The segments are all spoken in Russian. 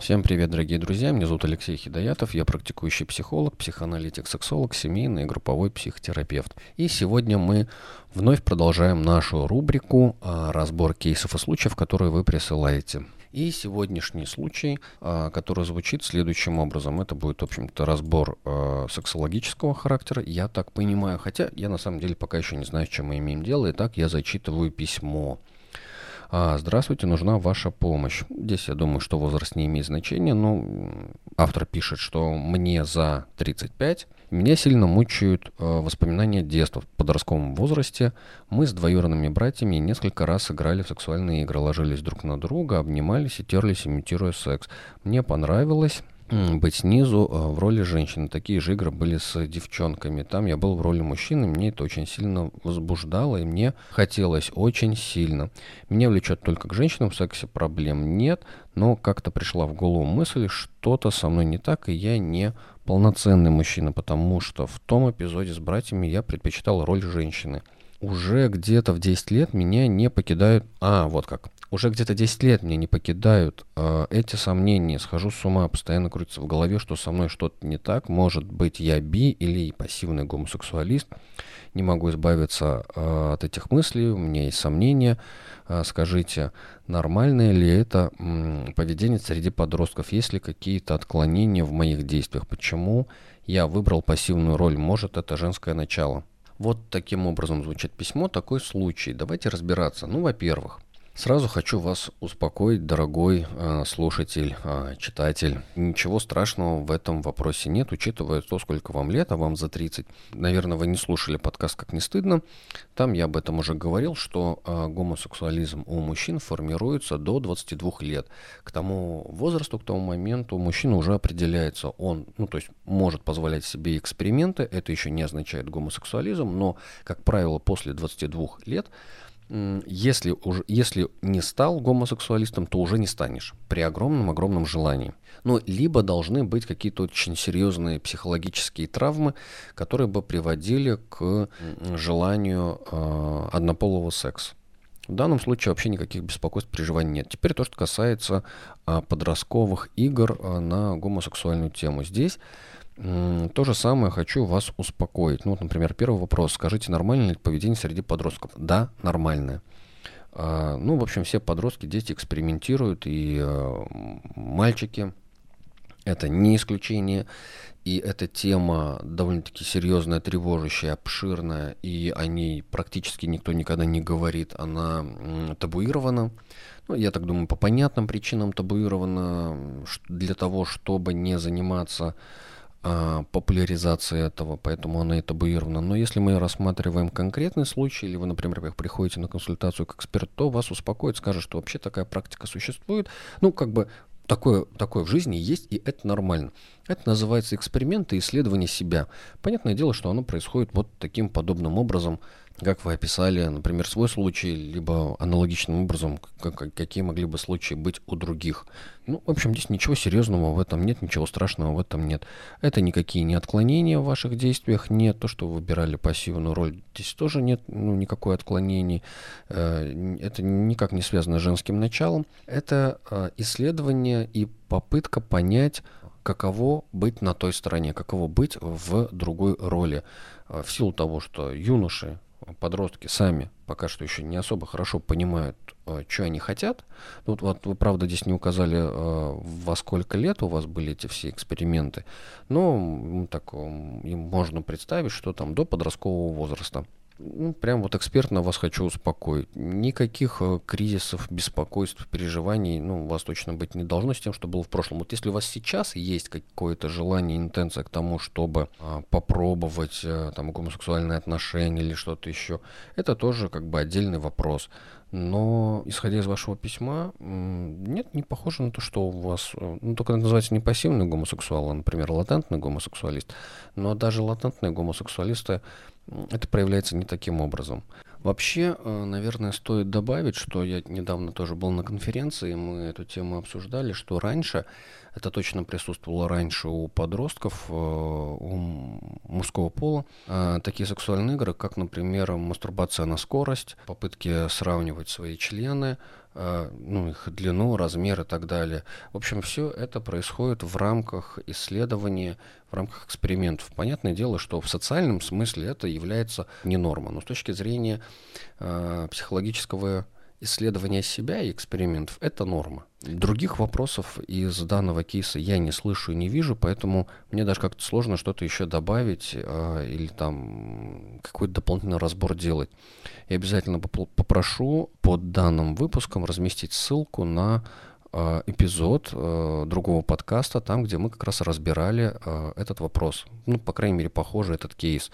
Всем привет, дорогие друзья. Меня зовут Алексей Хидоятов. Я практикующий психолог, психоаналитик, сексолог, семейный и групповой психотерапевт. И сегодня мы вновь продолжаем нашу рубрику а, «Разбор кейсов и случаев, которые вы присылаете». И сегодняшний случай, а, который звучит следующим образом. Это будет, в общем-то, разбор а, сексологического характера, я так понимаю. Хотя я на самом деле пока еще не знаю, с чем мы имеем дело. Итак, я зачитываю письмо. А, здравствуйте, нужна ваша помощь. Здесь я думаю, что возраст не имеет значения, но автор пишет, что мне за 35. Меня сильно мучают э, воспоминания детства. В подростковом возрасте мы с двоюродными братьями несколько раз играли в сексуальные игры, ложились друг на друга, обнимались и терлись, имитируя секс. Мне понравилось быть снизу э, в роли женщины. Такие же игры были с девчонками. Там я был в роли мужчины, мне это очень сильно возбуждало, и мне хотелось очень сильно. Меня влечет только к женщинам, в сексе проблем нет, но как-то пришла в голову мысль, что-то со мной не так, и я не полноценный мужчина, потому что в том эпизоде с братьями я предпочитал роль женщины. Уже где-то в 10 лет меня не покидают... А, вот как. Уже где-то 10 лет меня не покидают э, эти сомнения, схожу с ума, постоянно крутится в голове, что со мной что-то не так, может быть я би или пассивный гомосексуалист, не могу избавиться э, от этих мыслей, у меня есть сомнения, э, скажите, нормальное ли это м, поведение среди подростков, есть ли какие-то отклонения в моих действиях, почему я выбрал пассивную роль, может это женское начало. Вот таким образом звучит письмо, такой случай. Давайте разбираться. Ну, во-первых, Сразу хочу вас успокоить, дорогой э, слушатель, э, читатель. Ничего страшного в этом вопросе нет, учитывая то, сколько вам лет, а вам за 30. Наверное, вы не слушали подкаст «Как не стыдно». Там я об этом уже говорил, что э, гомосексуализм у мужчин формируется до 22 лет. К тому возрасту, к тому моменту мужчина уже определяется. Он, ну, то есть может позволять себе эксперименты, это еще не означает гомосексуализм, но, как правило, после 22 лет если, уже, если не стал гомосексуалистом, то уже не станешь при огромном-огромном желании. Ну, либо должны быть какие-то очень серьезные психологические травмы, которые бы приводили к желанию э, однополого секса. В данном случае вообще никаких беспокойств, переживаний нет. Теперь то, что касается э, подростковых игр э, на гомосексуальную тему. Здесь то же самое хочу вас успокоить. Ну, вот, например, первый вопрос. Скажите, нормальное ли поведение среди подростков? Да, нормальное. А, ну, в общем, все подростки, дети экспериментируют, и а, мальчики это не исключение. И эта тема довольно-таки серьезная, тревожащая, обширная, и о ней практически никто никогда не говорит. Она табуирована. Ну, я так думаю, по понятным причинам табуирована для того, чтобы не заниматься популяризации этого, поэтому она и табуирована. Но если мы рассматриваем конкретный случай, или вы, например, приходите на консультацию к эксперту, то вас успокоит, скажет, что вообще такая практика существует. Ну, как бы такое, такое в жизни есть, и это нормально. Это называется эксперименты исследование себя. Понятное дело, что оно происходит вот таким подобным образом, как вы описали, например, свой случай, либо аналогичным образом, как, какие могли бы случаи быть у других. Ну, в общем, здесь ничего серьезного в этом нет, ничего страшного в этом нет. Это никакие не отклонения в ваших действиях нет. То, что вы выбирали пассивную роль, здесь тоже нет ну, никакой отклонений. Э, это никак не связано с женским началом. Это э, исследование и попытка понять, каково быть на той стороне, каково быть в другой роли. Э, в силу того, что юноши подростки сами пока что еще не особо хорошо понимают, э, что они хотят. Ну, вот, вот вы, правда, здесь не указали, э, во сколько лет у вас были эти все эксперименты, но так им можно представить, что там до подросткового возраста. Ну, прям вот экспертно вас хочу успокоить. Никаких э, кризисов, беспокойств, переживаний, ну, у вас точно быть не должно с тем, что было в прошлом. Вот если у вас сейчас есть какое-то желание, интенция к тому, чтобы а, попробовать а, там гомосексуальные отношения или что-то еще, это тоже как бы отдельный вопрос. Но, исходя из вашего письма, нет, не похоже на то, что у вас, э, ну, только это называется не пассивный гомосексуал, а, например, латентный гомосексуалист. Но даже латентные гомосексуалисты это проявляется не таким образом. Вообще, э, наверное, стоит добавить, что я недавно тоже был на конференции, мы эту тему обсуждали, что раньше, это точно присутствовало раньше у подростков, э, у мужского пола, э, такие сексуальные игры, как, например, мастурбация на скорость, попытки сравнивать свои члены, ну, их длину, размер и так далее. В общем, все это происходит в рамках исследования, в рамках экспериментов. Понятное дело, что в социальном смысле это является не норма, но с точки зрения э, психологического исследования себя и экспериментов – это норма. Других вопросов из данного кейса я не слышу и не вижу, поэтому мне даже как-то сложно что-то еще добавить э, или там какой-то дополнительный разбор делать. Я обязательно попрошу под данным выпуском разместить ссылку на э, эпизод э, другого подкаста, там, где мы как раз разбирали э, этот вопрос. Ну, по крайней мере, похоже этот кейс.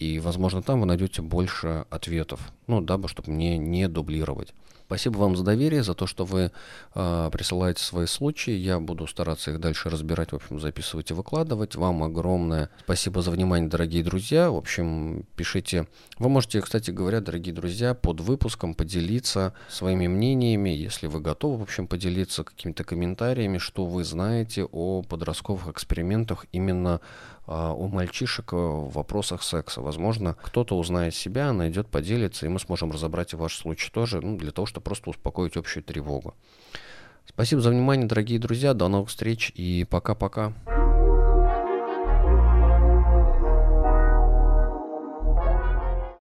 И, возможно, там вы найдете больше ответов, ну, дабы, чтобы мне не дублировать. Спасибо вам за доверие, за то, что вы э, присылаете свои случаи. Я буду стараться их дальше разбирать, в общем, записывать и выкладывать. Вам огромное спасибо за внимание, дорогие друзья. В общем, пишите. Вы можете, кстати говоря, дорогие друзья, под выпуском поделиться своими мнениями, если вы готовы, в общем, поделиться какими-то комментариями, что вы знаете о подростковых экспериментах именно у мальчишек в вопросах секса. Возможно, кто-то узнает себя, найдет, поделится, и мы сможем разобрать и ваш случай тоже, ну, для того, чтобы просто успокоить общую тревогу. Спасибо за внимание, дорогие друзья. До новых встреч и пока-пока.